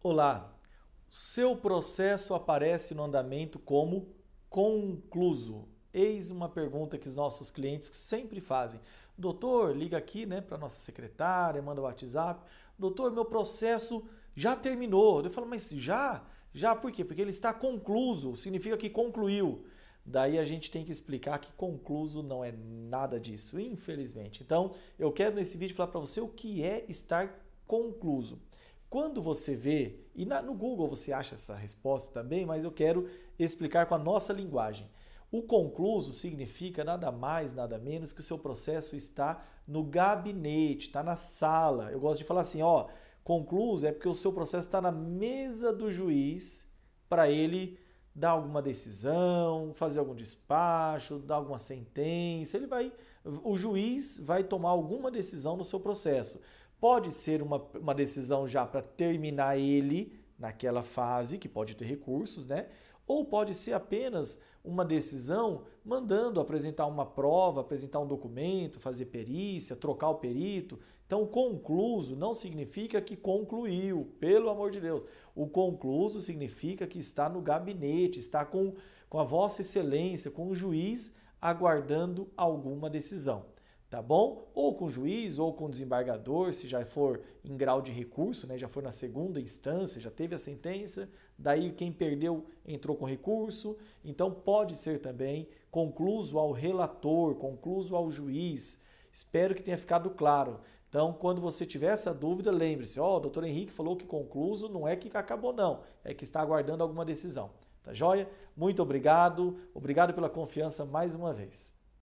Olá, seu processo aparece no andamento como concluso. Eis uma pergunta que os nossos clientes sempre fazem. Doutor, liga aqui né, para nossa secretária, manda o WhatsApp. Doutor, meu processo já terminou. Eu falo, mas já? Já por quê? Porque ele está concluso, significa que concluiu. Daí a gente tem que explicar que concluso não é nada disso, infelizmente. Então, eu quero nesse vídeo falar para você o que é estar concluso. Quando você vê, e na, no Google você acha essa resposta também, mas eu quero explicar com a nossa linguagem. O concluso significa nada mais, nada menos que o seu processo está no gabinete, está na sala. Eu gosto de falar assim, ó, concluso é porque o seu processo está na mesa do juiz para ele dar alguma decisão, fazer algum despacho, dar alguma sentença. Ele vai, o juiz vai tomar alguma decisão no seu processo. Pode ser uma, uma decisão já para terminar ele naquela fase, que pode ter recursos, né? Ou pode ser apenas uma decisão mandando apresentar uma prova, apresentar um documento, fazer perícia, trocar o perito. Então, concluso não significa que concluiu, pelo amor de Deus. O concluso significa que está no gabinete, está com, com a Vossa Excelência, com o juiz aguardando alguma decisão tá bom? Ou com o juiz, ou com o desembargador, se já for em grau de recurso, né? já for na segunda instância, já teve a sentença, daí quem perdeu entrou com recurso, então pode ser também concluso ao relator, concluso ao juiz. Espero que tenha ficado claro. Então, quando você tiver essa dúvida, lembre-se, ó, oh, o doutor Henrique falou que concluso não é que acabou não, é que está aguardando alguma decisão. Tá joia? Muito obrigado, obrigado pela confiança mais uma vez.